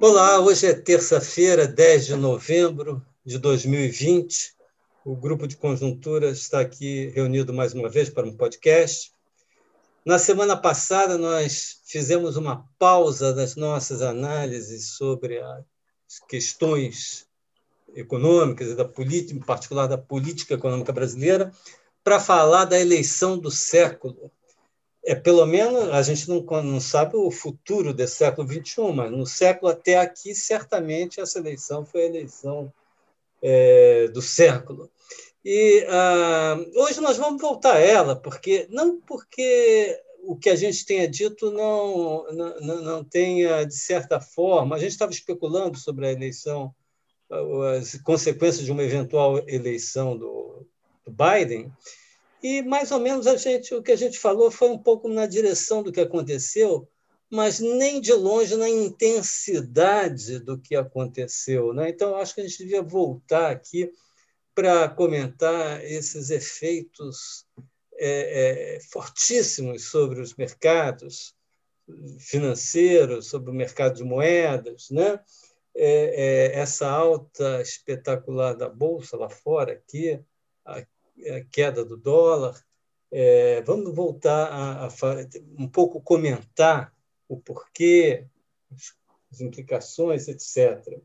Olá, hoje é terça-feira, 10 de novembro de 2020. O grupo de conjuntura está aqui reunido mais uma vez para um podcast. Na semana passada, nós fizemos uma pausa das nossas análises sobre as questões econômicas e da política, em particular da política econômica brasileira, para falar da eleição do século é, pelo menos a gente não, não sabe o futuro desse século XXI, mas no século até aqui, certamente essa eleição foi a eleição é, do século. E ah, hoje nós vamos voltar a ela, porque não porque o que a gente tenha dito não, não, não tenha, de certa forma, a gente estava especulando sobre a eleição, as consequências de uma eventual eleição do, do Biden, e mais ou menos a gente, o que a gente falou foi um pouco na direção do que aconteceu, mas nem de longe na intensidade do que aconteceu. Né? Então, acho que a gente devia voltar aqui para comentar esses efeitos é, é, fortíssimos sobre os mercados financeiros, sobre o mercado de moedas, né? É, é essa alta espetacular da bolsa lá fora aqui, queda do dólar. É, vamos voltar a, a, um pouco comentar o porquê, as implicações, etc.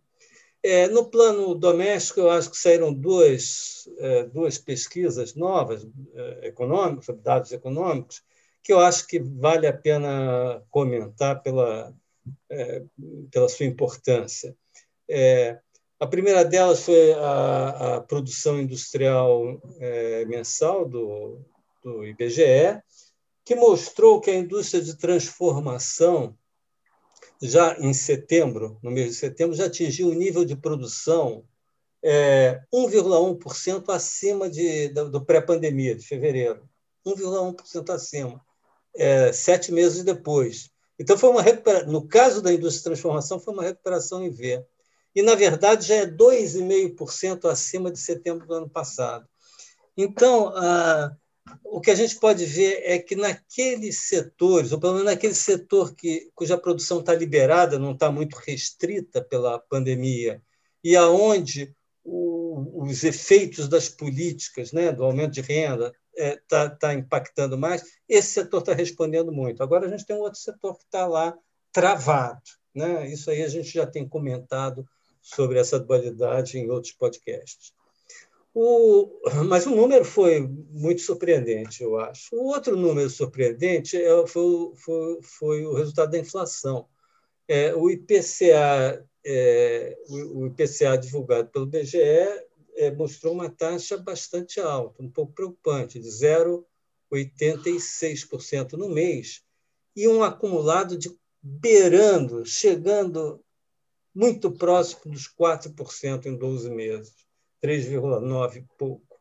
É, no plano doméstico, eu acho que saíram duas, é, duas pesquisas novas é, econômicas, sobre dados econômicos, que eu acho que vale a pena comentar pela, é, pela sua importância. A primeira delas foi a, a produção industrial é, mensal do, do IBGE, que mostrou que a indústria de transformação, já em setembro, no mês de setembro, já atingiu um nível de produção é, 1,1% acima de, do, pré-pandemia, de fevereiro. 1,1% acima, é, sete meses depois. Então, foi uma no caso da indústria de transformação, foi uma recuperação em V e, na verdade, já é 2,5% acima de setembro do ano passado. Então, ah, o que a gente pode ver é que naqueles setores, ou pelo menos naquele setor que, cuja produção está liberada, não está muito restrita pela pandemia, e aonde o, os efeitos das políticas, né, do aumento de renda, está é, tá, tá impactando mais, esse setor está respondendo muito. Agora a gente tem um outro setor que está lá travado. Né? Isso aí a gente já tem comentado sobre essa dualidade em outros podcasts. O, mas o número foi muito surpreendente, eu acho. O outro número surpreendente é, foi, foi, foi o resultado da inflação. É, o, IPCA, é, o, IPCA divulgado pelo BGE é, mostrou uma taxa bastante alta, um pouco preocupante, de 0,86% no mês, e um acumulado de beirando, chegando muito próximo dos 4% em 12 meses, 3,9% e pouco.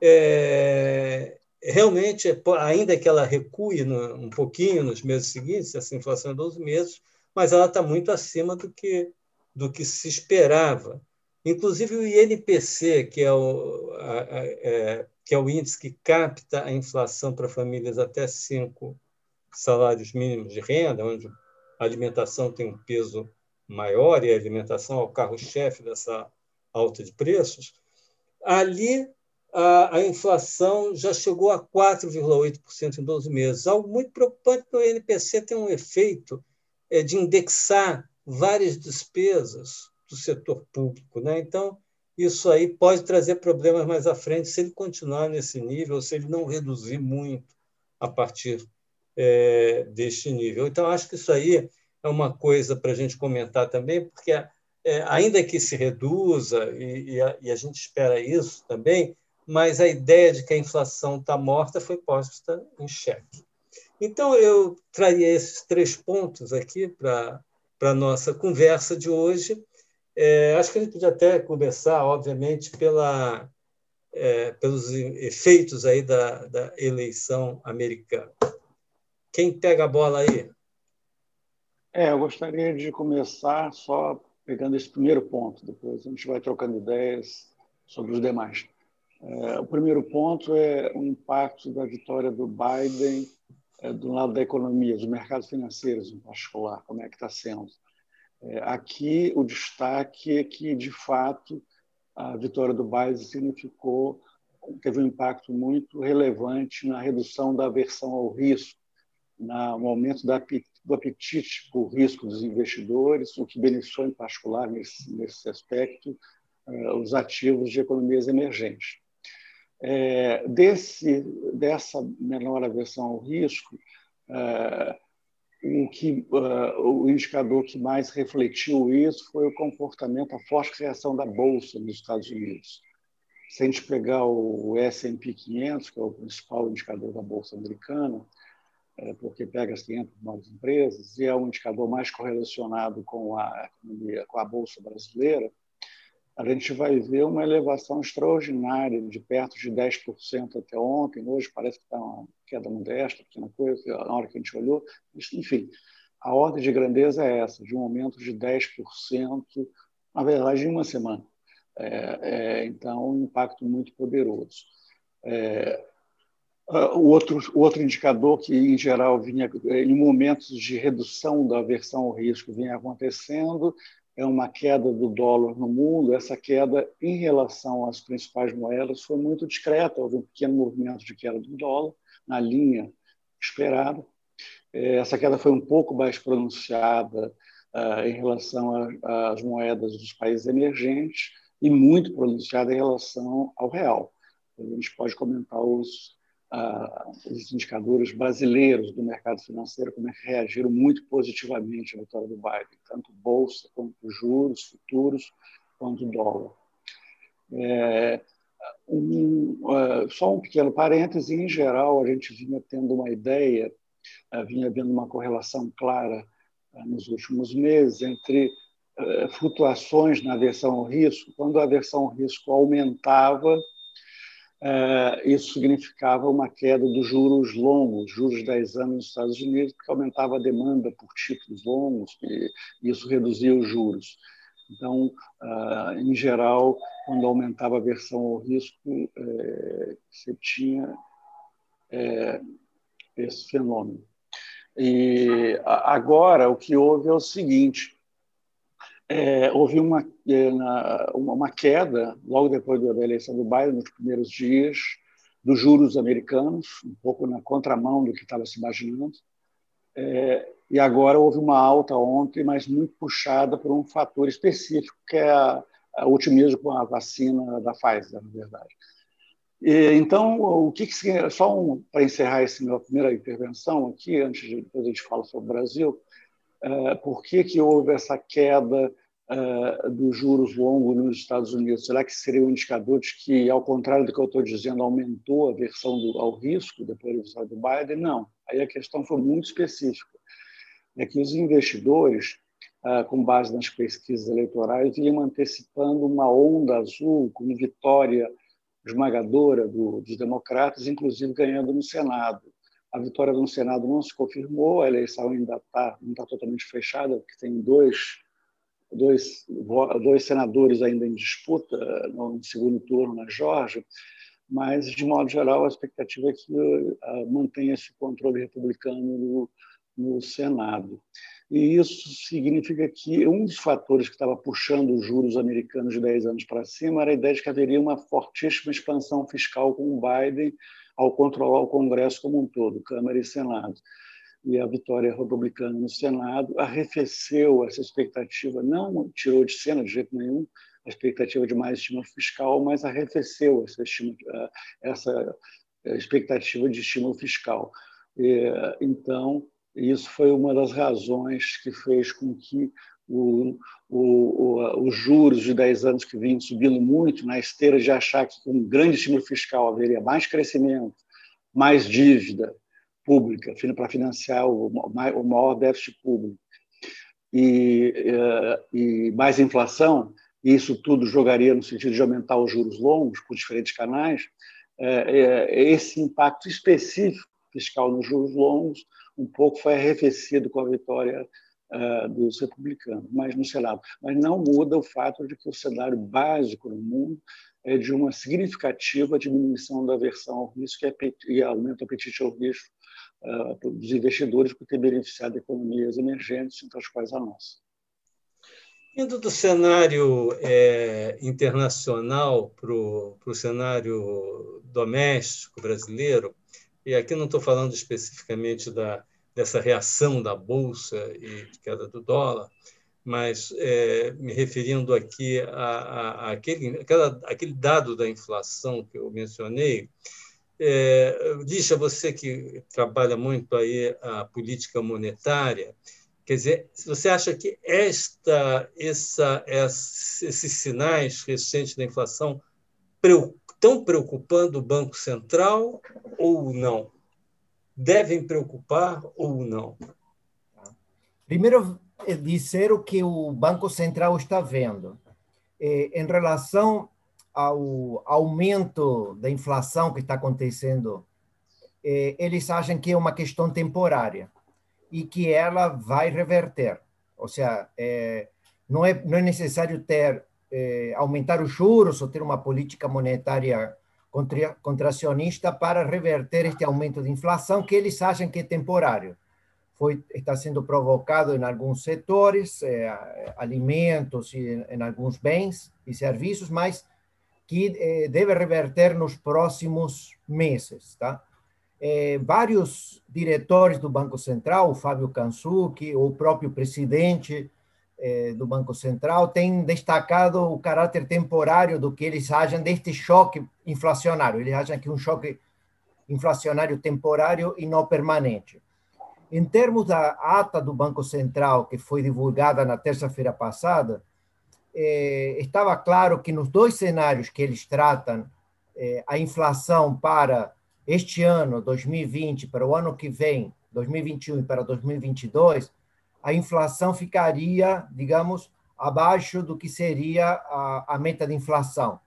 É, realmente, ainda que ela recue um pouquinho nos meses seguintes, essa inflação é 12 meses, mas ela está muito acima do que, do que se esperava. Inclusive o INPC, que é o, a, a, é, que é o índice que capta a inflação para famílias até cinco salários mínimos de renda, onde a alimentação tem um peso maior e a alimentação é o carro-chefe dessa alta de preços, ali a, a inflação já chegou a 4,8% em 12 meses. Algo muito preocupante, porque o INPC tem um efeito é, de indexar várias despesas do setor público. Né? Então, isso aí pode trazer problemas mais à frente se ele continuar nesse nível, se ele não reduzir muito a partir é, deste nível. Então, acho que isso aí é uma coisa para a gente comentar também, porque é, ainda que se reduza, e, e, a, e, a, gente espera isso também, mas a ideia de que a inflação está morta foi posta em xeque. Então, eu traria esses três pontos aqui para a nossa conversa de hoje. É, acho que a gente podia até começar, obviamente, pela, é, pelos efeitos aí da, da eleição americana. Quem pega a bola aí? É, eu gostaria de começar só pegando esse primeiro ponto, depois a gente vai trocando ideias sobre os demais. É, o primeiro ponto é o impacto da vitória do Biden é, do lado da economia, dos mercados financeiros em particular, como é que está sendo. É, aqui, o destaque é que, de fato, a vitória do Biden significou, teve um impacto muito relevante na redução da aversão ao risco, no aumento do apetite por risco dos investidores, o que beneficiou, em particular, nesse, nesse aspecto, uh, os ativos de economias emergentes. É, desse, dessa menor aversão ao risco, uh, o, que, uh, o indicador que mais refletiu isso foi o comportamento, a forte reação da Bolsa nos Estados Unidos. Se a gente pegar o S&P 500, que é o principal indicador da Bolsa americana, é, porque pega as 500 maiores empresas, e é um indicador mais correlacionado com a, com a Bolsa brasileira, a gente vai ver uma elevação extraordinária, de perto de 10% até ontem. Hoje parece que está uma queda modesta, pequena coisa, na hora que a gente olhou. Enfim, a ordem de grandeza é essa, de um aumento de 10%, na verdade, em uma semana. É, é, então, um impacto muito poderoso. É, o outro, outro indicador que, em geral, vinha em momentos de redução da aversão ao risco, vinha acontecendo é uma queda do dólar no mundo. Essa queda, em relação às principais moedas, foi muito discreta. Houve um pequeno movimento de queda do dólar, na linha esperada. É, essa queda foi um pouco mais pronunciada uh, em relação às moedas dos países emergentes e muito pronunciada em relação ao real. A gente pode comentar os, os indicadores brasileiros do mercado financeiro como é que reagiram muito positivamente à vitória do Biden, tanto bolsa quanto juros futuros quanto dólar. É, um, uh, só um pequeno parêntese, em geral, a gente vinha tendo uma ideia, uh, vinha havendo uma correlação clara uh, nos últimos meses entre flutuações na aversão ao risco. Quando a aversão ao risco aumentava, isso significava uma queda dos juros longos, juros de 10 anos nos Estados Unidos, porque aumentava a demanda por títulos longos e isso reduzia os juros. Então, ah, em geral, quando aumentava a versão ao risco, é, você tinha esse fenômeno. E agora o que houve é o seguinte: é, houve uma, é, uma queda, logo depois da eleição do Biden, nos primeiros dias, dos juros americanos, um pouco na contramão do que estava se imaginando. É, e agora houve uma alta ontem, mas muito puxada por um fator específico, que é a otimismo com a vacina da Pfizer, na verdade. E, então, o que, que só um, para encerrar essa minha primeira intervenção aqui, antes de depois a gente fala sobre o Brasil, é, por que, que houve essa queda uh, dos juros longos nos Estados Unidos? Será que seria um indicador de que, ao contrário do que eu estou dizendo, aumentou a versão do, ao risco depois do vitória do Biden? Não. Aí a questão foi muito específica. É que os investidores, uh, com base nas pesquisas eleitorais, iam antecipando uma onda azul com vitória esmagadora do, dos democratas, inclusive ganhando no Senado. A vitória no Senado não se confirmou, a eleição ainda tá, não está totalmente fechada, porque tem dois dois, dois senadores ainda em disputa no segundo turno na Geórgia, mas, de modo geral, a expectativa é que uh, mantenha esse controle republicano no, no Senado. E isso significa que um dos fatores que estava puxando os juros americanos de 10 anos para cima era a ideia de que haveria uma fortíssima expansão fiscal com o Biden ao controlar o Congresso como um todo, Câmara e Senado e a vitória republicana no Senado arrefeceu essa expectativa, não tirou de cena de jeito nenhum a expectativa de mais estímulo fiscal, mas arrefeceu essa, eh, essa eh, expectativa de estímulo fiscal. Então, isso foi uma das razões que fez com que o, o, os juros de 10 anos que vinham subindo muito, na esteira de achar que com um grande estímulo fiscal haveria mais crescimento, mais dívida, pública, para financiar o, maior déficit público e, eh, e mais inflação, e isso tudo jogaria no sentido de aumentar os juros longos por diferentes canais, é, é, esse impacto específico fiscal nos juros longos um pouco foi arrefecido com a vitória dos republicanos, mas no Senado. Mas não muda o fato de que o cenário básico no mundo é de uma significativa diminuição da aversão ao risco e aumento do apetite ao risco dos investidores por ter beneficiado economias emergentes, entre as quais a nossa. Indo do cenário é, internacional para o cenário doméstico brasileiro, e aqui não estou falando especificamente da, dessa reação da Bolsa e de queda do dólar, mas é, me referindo aqui a, a, a aquele dado da inflação que eu mencionei, é, você que trabalha muito aí a política monetária, quer dizer, você acha que esta, essa, esses sinais recentes da inflação estão preocupando o Banco Central ou não? Devem preocupar ou não? Primeiro, dizer o que o Banco Central está vendo. É, em relação ao aumento da inflação que está acontecendo, é, eles acham que é uma questão temporária e que ela vai reverter. Ou seja, não, é, não é necessário ter aumentar os juros ou ter uma política monetária contracionista para reverter este aumento de inflação que eles acham que é temporário foi, está sendo provocado em alguns setores, alimentos e em alguns bens e serviços, mas que é, deve reverter nos próximos meses. Tá? É, vários diretores do Banco Central, o Fábio Kansuki, o próprio presidente do Banco Central, têm destacado o caráter temporário do que eles acham deste choque inflacionário. Eles acham que um choque inflacionário temporário e não permanente. Em termos da ata do Banco Central, que foi divulgada na terça-feira passada, eh, estava claro que nos dois cenários que eles tratam, eh, a inflação para este ano, 2020, para o ano que vem, 2021 e para 2022, a inflação ficaria, digamos, abaixo do que seria a, a meta de inflação.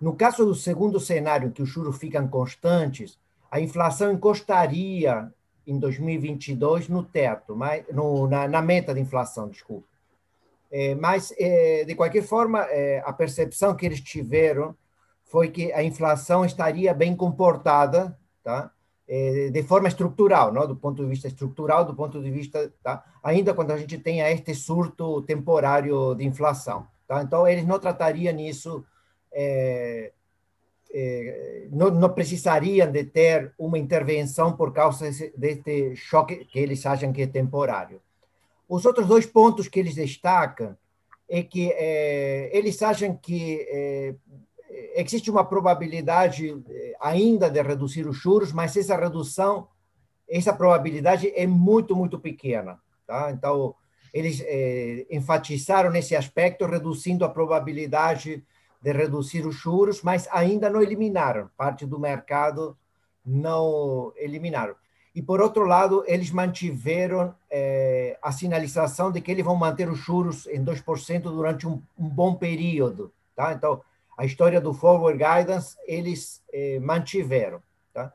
No caso do segundo cenário, em que os juros ficam constantes, a inflação encostaria em 2022 no teto, mas, no, na, na meta de inflação, desculpa. É, mas, é, de qualquer forma, é, a percepção que eles tiveram foi que a inflação estaria bem comportada, tá? É, de forma estrutural, não? do ponto de vista estrutural, do ponto de vista, tá? ainda quando a gente tenha este surto temporário de inflação. Tá? Então, eles não tratariam isso é, eh, não, não, precisariam de ter uma intervenção por causa deste choque que eles acham que é temporário. Os outros dois pontos que eles destacam é que eh, eles acham que eh, existe uma probabilidade ainda de reduzir os juros, mas essa redução, essa probabilidade é muito, muito pequena. Tá? Então, eles enfatizaram nesse aspecto, reduzindo a probabilidade de reduzir os juros, mas ainda não eliminaram, parte do mercado não eliminaram. E, por outro lado, eles mantiveram eh, a sinalização de que eles vão manter os juros em 2% durante um, um, bom período. Tá? Então, a história do forward guidance, eles eh, mantiveram. Tá?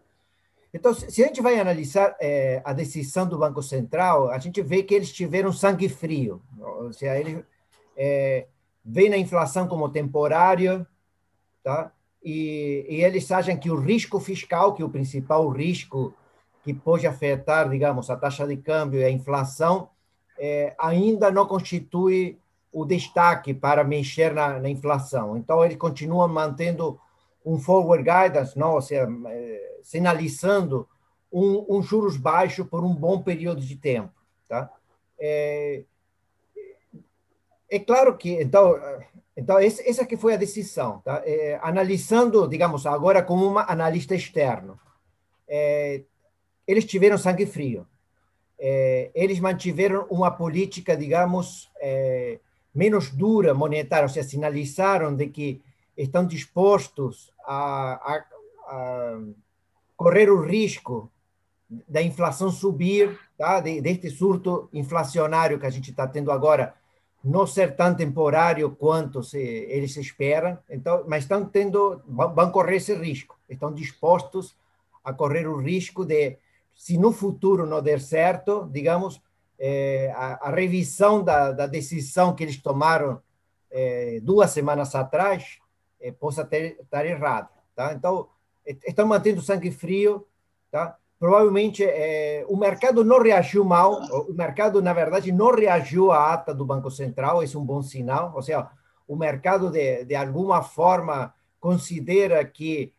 Então, se a gente vai analisar eh, a decisão do Banco Central, a gente vê que eles tiveram sangue frio. Ou seja, eles veem a inflação como temporária, tá? E, e, eles acham que o risco fiscal, que é o principal risco que pode afetar, digamos, a taxa de câmbio e a inflação, é, ainda não constitui o destaque para mexer na, na, inflação. Então, eles continuam mantendo um forward guidance, não, ou seja, é, sinalizando um, um juros baixo por um bom período de tempo. Tá? É, é claro que, então, então essa que foi a decisão. Tá? É, analisando, digamos, agora como uma analista externo, é, eles tiveram sangue frio. É, eles mantiveram uma política, digamos, é, menos dura monetária, ou seja, sinalizaram de que estão dispostos a, a, a correr o risco da inflação subir, tá? De, deste surto inflacionário que a gente está tendo agora, não ser tão temporário quanto se, eles esperam, então, mas estão tendo, vão correr esse risco, estão dispostos a correr o risco de, se no futuro não der certo, digamos, é, a, a, revisão da, da, decisão que eles tomaram é, duas semanas atrás é, possa ter, estar errada, tá? Então, estão mantendo sangue frio, tá? provavelmente o mercado não reagiu mal, o mercado, na verdade, não reagiu à ata do Banco Central, isso é um bom sinal, ou seja, o mercado, de, de alguma forma, considera que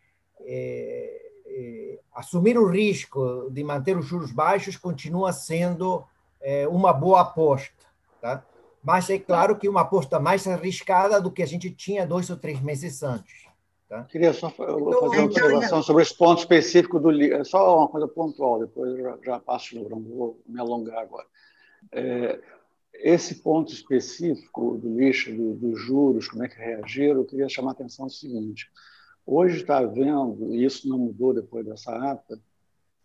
assumir o risco de manter os juros baixos continua sendo é, uma boa aposta, tá? mas é claro que uma aposta mais arriscada do que a gente tinha dois ou três meses antes. Tá? Queria só fazer uma então, observação sobre esse ponto específico do livro. Só uma coisa pontual, depois eu já, já passo, não vou me alongar agora. É, esse ponto específico do lixo, dos do juros, como é que reagiram, eu queria chamar a atenção o seguinte. Hoje está havendo, e isso não mudou depois dessa ata,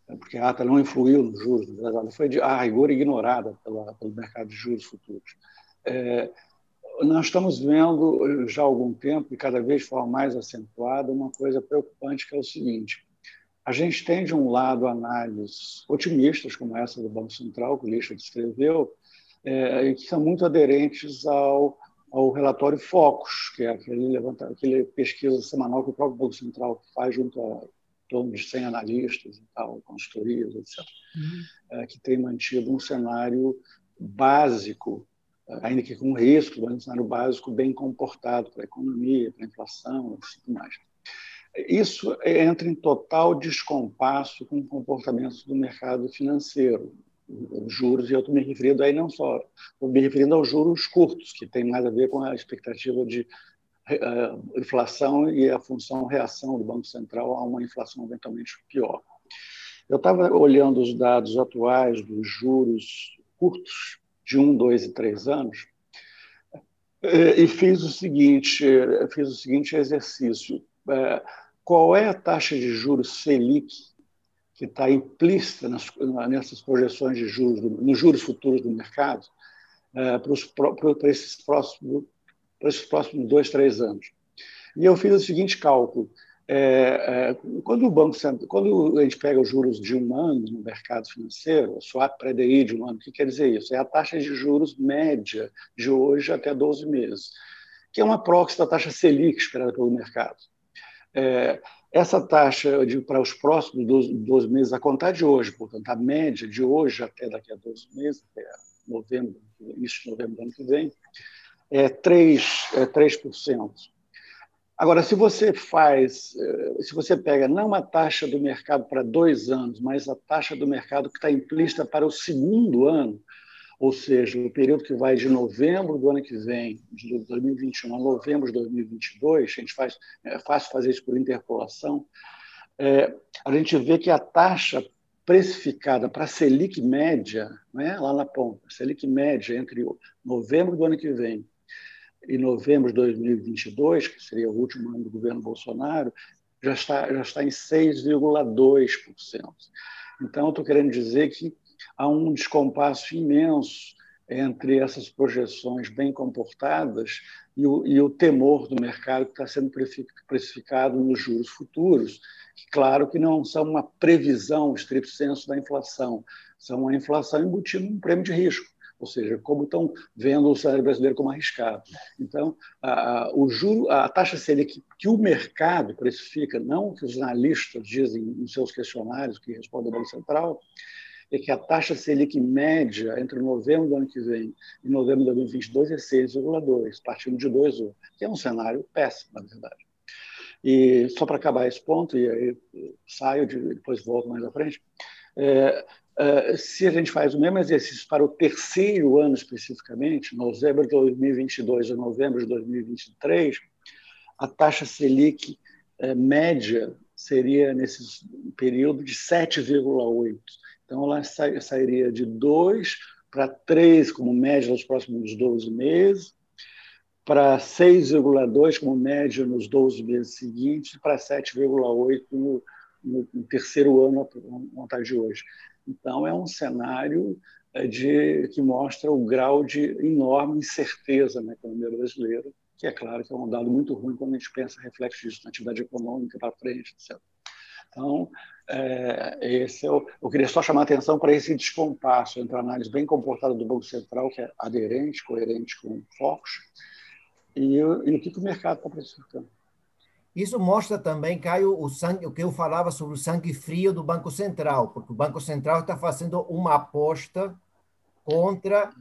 é, porque a ata não influiu nos juros, ela foi de a rigor ignorada pela, pelo mercado de juros futuros. É, nós estamos vendo já há algum tempo, e cada vez de forma mais acentuada, uma coisa preocupante que é o seguinte: a gente tem, de um lado, análises otimistas, como essa do Banco Central, que o Lixa descreveu, é, que são muito aderentes ao, ao relatório Focus, que é aquele, levanta, aquele pesquisa semanal que o próprio Banco Central faz junto a torno de 100 analistas e tal, consultorias, etc., uhum. é, que tem mantido um cenário básico ainda que com risco, mas um cenário básico bem comportado para a economia, para a inflação e tudo mais. Isso entra em total descompasso com o comportamento do mercado financeiro, juros, e eu estou me referindo aí não só, estou me referindo aos juros curtos, que tem mais a ver com a expectativa de uh, inflação e a função reação do Banco Central a uma inflação eventualmente pior. Eu estava olhando os dados atuais dos juros curtos de um, dois e três anos, é, e fiz o seguinte, fiz o seguinte exercício: qual é a taxa de juros Selic que está implícita nas, nessas projeções de juros, nos juros futuros do mercado, é, para, os, para, esses próximos, para esses próximos dois, três anos? E eu fiz o seguinte cálculo: é, é, quando o banco quando a gente pega os juros de um ano no mercado financeiro, o swap pré-DI de um ano, o que quer dizer isso? É a taxa de juros média de hoje até 12 meses, que é uma proxy da taxa Selic esperada pelo mercado. É, essa taxa de, para os próximos 12, 12, meses, a contar de hoje, portanto, a média de hoje até daqui a 12 meses, até novembro, início de novembro do ano que vem, é 3%. É 3%. Agora, se você faz, eh, se você pega não a taxa do mercado para dois anos, mas a taxa do mercado que está implícita para o segundo ano, ou seja, o período que vai de novembro do ano que vem, de 2021 a novembro de 2022, a gente faz, é fácil fazer isso por interpolação, é, a gente vê que a taxa precificada para a Selic média, né, lá na ponta, Selic média entre novembro do ano que vem em novembro de 2022, que seria o último ano do governo Bolsonaro, já está, já está em 6,2%. Então, estou querendo dizer que há um descompasso imenso entre essas projeções bem comportadas e o, e o temor do mercado que está sendo precificado nos juros futuros, que, claro que não são uma previsão, estrito senso, da inflação, são uma inflação embutida num prêmio de risco ou seja, como estão vendo o salário brasileiro como arriscado. Então, a, o juro, a taxa Selic que o mercado precifica, não que os analistas dizem nos seus questionários que respondem ao Banco Central, é que a taxa Selic média entre novembro do ano que vem e novembro de 2022 é 6,2, partindo de 2, que é um cenário péssimo, na verdade. E só para acabar esse ponto, e aí saio, depois volto mais à frente, é, Uh, se a gente faz o mesmo exercício para o terceiro ano especificamente, novembro de 2022 a novembro de 2023, a taxa Selic uh, média seria nesse período de 7,8. Então, ela sa sairia de 2 para 3 como média nos próximos 12 meses, para 6,2 como média nos 12 meses seguintes, para 7,8 no, no, terceiro ano, a vontade de hoje. Então, é um cenário eh, de, que mostra o grau de enorme incerteza na economia brasileira, que é claro que é um dado muito ruim quando a gente pensa, reflexo disso na atividade econômica para frente, etc. Então, é, esse é o, eu queria só chamar a atenção para esse descompasso entre a análise bem comportada do Banco Central, que é aderente, coerente com focos, e, e o que, que o mercado está precificando. Isso mostra também, Caio, o, sangue, o que eu falava sobre o sangue frio do Banco Central, porque o Banco Central está fazendo uma aposta contra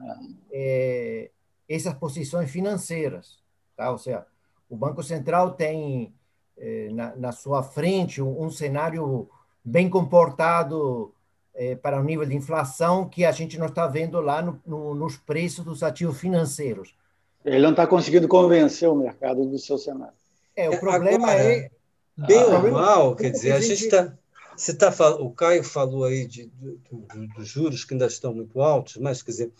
é, essas posições financeiras. Tá? Ou seja, o Banco Central tem é, na, na, sua frente um, um cenário bem comportado é, para o nível de inflação que a gente não está vendo lá no, no, nos preços dos ativos financeiros. Ele não está conseguindo convencer o mercado do seu cenário. É, o problema Agora, é. Bem ou mal, quer dizer, a gente está. Você tá, o Caio falou aí de, de, de, dos juros que ainda estão muito altos, mas, quer dizer,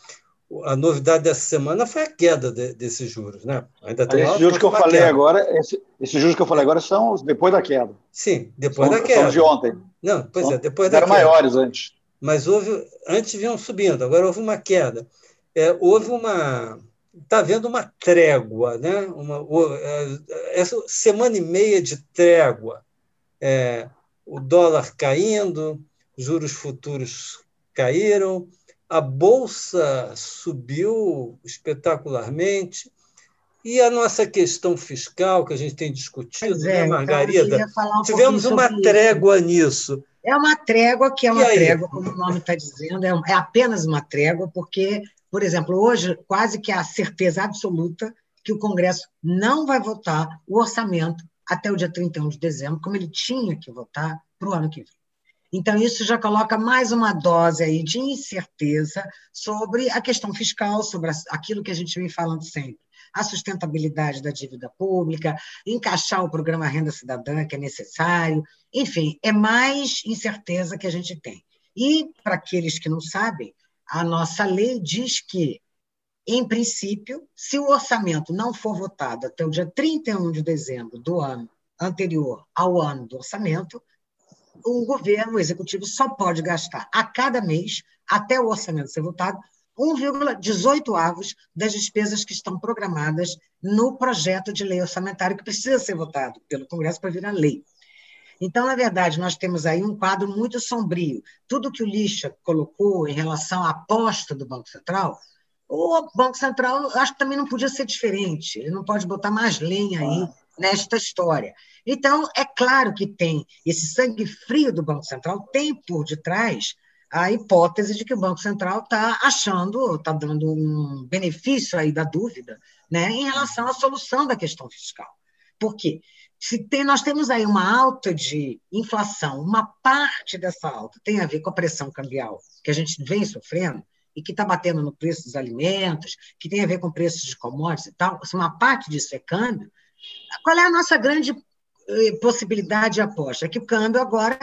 a novidade dessa semana foi a queda de, desses juros, né? Ainda estão esses juros que eu falei queda. agora, esse, esses juros que eu falei agora são depois da queda. Sim, depois são, da queda. São de ontem. Não, pois é, depois da eram queda. Eram maiores antes. Mas houve, antes vinham subindo, agora houve uma queda. É, houve uma, está havendo uma trégua, né? uma, é, essa semana e meia de trégua. É, o dólar caindo, juros futuros caíram, a bolsa subiu espetacularmente. E a nossa questão fiscal, que a gente tem discutido, né, é, né, Margarida? Um tivemos uma trégua isso. nisso. É uma trégua que é uma trégua, como o nome está dizendo, é, é apenas uma trégua, porque por exemplo, hoje, quase que a certeza absoluta que o Congresso não vai votar o orçamento até o dia 31 de dezembro, como ele tinha que votar para o ano que vem. Então, isso já coloca mais uma dose aí de incerteza sobre a questão fiscal, sobre aquilo que a gente vem falando sempre. A sustentabilidade da dívida pública, encaixar o programa Renda Cidadã, que é necessário. Enfim, é mais incerteza que a gente tem. E, para aqueles que não sabem, a nossa lei diz que, em princípio, se o orçamento não for votado até o dia 31 de dezembro do ano anterior ao ano do orçamento, o governo, o executivo, só pode gastar a cada mês, até o orçamento ser votado, 1,18 avos das despesas que estão programadas no projeto de lei orçamentária que precisa ser votado pelo Congresso para virar lei. Então, na verdade, nós temos aí um quadro muito sombrio. Tudo que o Lixa colocou em relação à aposta do Banco Central, o Banco Central acho que também não podia ser diferente. Ele não pode botar mais lenha aí nesta história. Então, é claro que tem esse sangue frio do Banco Central, tem por detrás a hipótese de que o Banco Central está achando, está dando um benefício aí da dúvida, né, em relação à solução da questão fiscal. Por quê? se tem, nós temos aí uma alta de inflação, uma parte dessa alta tem a ver com a pressão cambial que a gente vem sofrendo e que está batendo no preço dos alimentos, que tem a ver com preços de commodities e tal, se uma parte disso é câmbio, qual é a nossa grande eh, possibilidade de aposta? É que o câmbio agora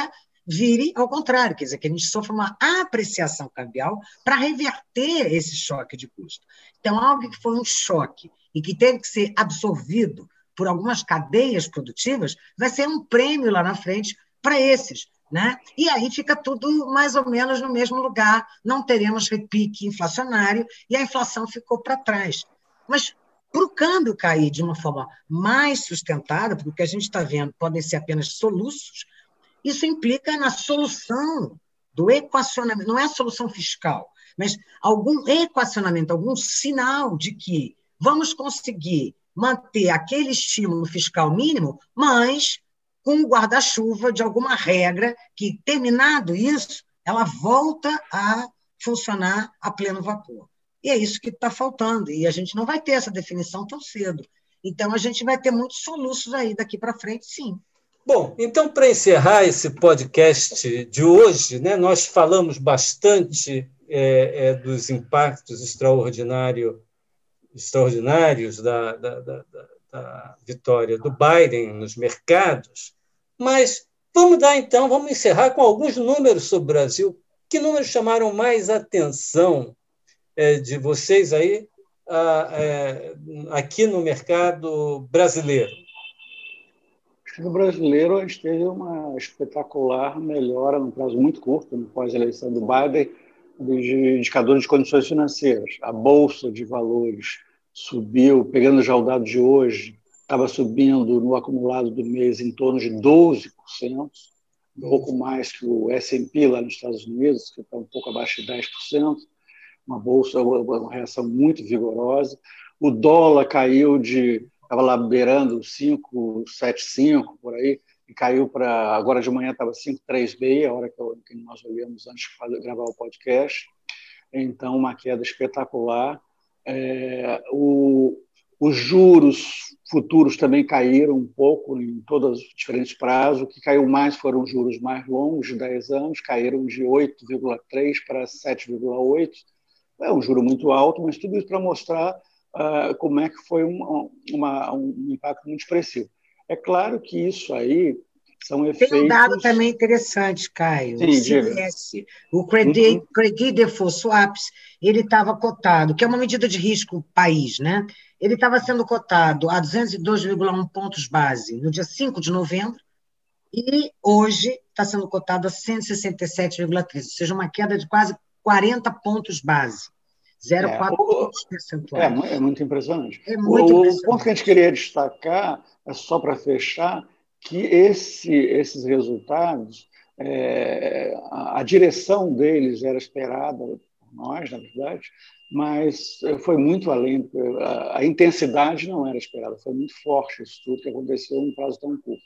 vire ao contrário, quer dizer, que a gente sofra uma apreciação cambial para reverter esse choque de custo. Então, algo que foi um choque e que teve que ser absorvido por algumas cadeias produtivas, vai ser um prêmio lá na frente para esses. Né? E aí fica tudo mais ou menos no mesmo lugar, não teremos repique inflacionário e a inflação ficou para trás. Mas para o câmbio cair de uma forma mais sustentada, porque o que a gente está vendo podem ser apenas soluços, isso implica na solução do equacionamento, não é a solução fiscal, mas algum equacionamento, algum sinal de que vamos conseguir manter aquele estímulo fiscal mínimo, mas com o guarda-chuva de alguma regra que, terminado isso, ela volta a funcionar a pleno vapor. E é isso que está faltando, e a gente não vai ter essa definição tão cedo. Então, a gente vai ter muitos soluços aí daqui para frente, sim. Bom, então, para encerrar esse podcast de hoje, né, nós falamos bastante é, é, dos impactos extraordinários extraordinários da, da, da, da, vitória do Biden nos mercados, mas vamos dar então, vamos encerrar com alguns números sobre o Brasil. Que números chamaram mais atenção de vocês aí é, aqui no mercado brasileiro? No brasileiro, a gente teve uma espetacular melhora no prazo muito curto, no pós-eleição do Biden, de indicadores de condições financeiras. A bolsa de valores subiu, pegando já o dado de hoje, estava subindo no acumulado do mês em torno de 12%, um pouco mais que o S&P lá nos Estados Unidos, que está um pouco abaixo de 10%, uma bolsa, uma reação muito vigorosa. O dólar caiu de estava lá beirando 5,75 por aí, e caiu para. Agora de manhã estava 5,36, a hora que, eu, que, nós olhamos antes de gravar o podcast. Então, uma queda espetacular. É, o, os juros futuros também caíram um pouco em todos os diferentes prazos. O que caiu mais foram os juros mais longos, de 10 anos, caíram de 8,3 para 7,8. É um juro muito alto, mas tudo isso para mostrar uh, como é que foi um, uma, um impacto muito expressivo. É claro que isso aí são efeitos... Tem um dado também interessante, Caio. Sim, o CDS, o Credit, uhum. Credit Default Swaps, ele estava cotado, que é uma medida de risco país, né? Ele estava sendo cotado a 202,1 pontos base no dia 5 de novembro, e hoje está sendo cotado a 167,13, ou seja, uma queda de quase 40 pontos base. 0,4 é, pontos percentuais. É, é, muito impressionante. É muito o, impressionante. ponto que a gente queria destacar, é só para fechar, que esse, esses resultados, é, a, a, direção deles era esperada por nós, na verdade, mas foi muito além, a, a, intensidade não era esperada, foi muito forte isso tudo que aconteceu em um prazo tão curto.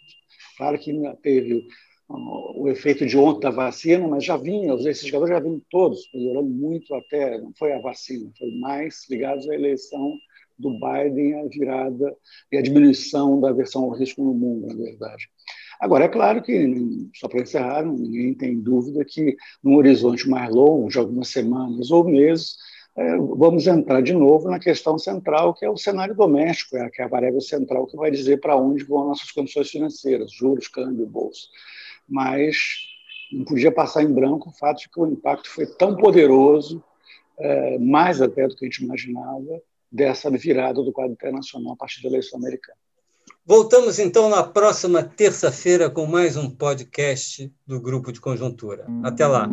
Claro que teve o efeito de ontem da vacina, mas já vinha, esses jogadores já vinham todos melhorando muito até, não foi a vacina, foi mais ligados à eleição do Biden, a virada e a diminuição da aversão ao risco no mundo, na verdade. Agora, é claro que, só para encerrar, ninguém tem dúvida que, num horizonte mais longo, de algumas semanas ou meses, é, vamos entrar de novo na questão central, que é o cenário doméstico, é, é a variável central que vai dizer para onde vão nossas condições financeiras, juros, câmbio, bolsa mas não podia passar em branco o fato de que o impacto foi tão poderoso, é, mais até do que a gente imaginava, dessa virada do quadro internacional a partir da eleição americana. Voltamos então na próxima terça-feira com mais um podcast do Grupo de Conjuntura. Até lá.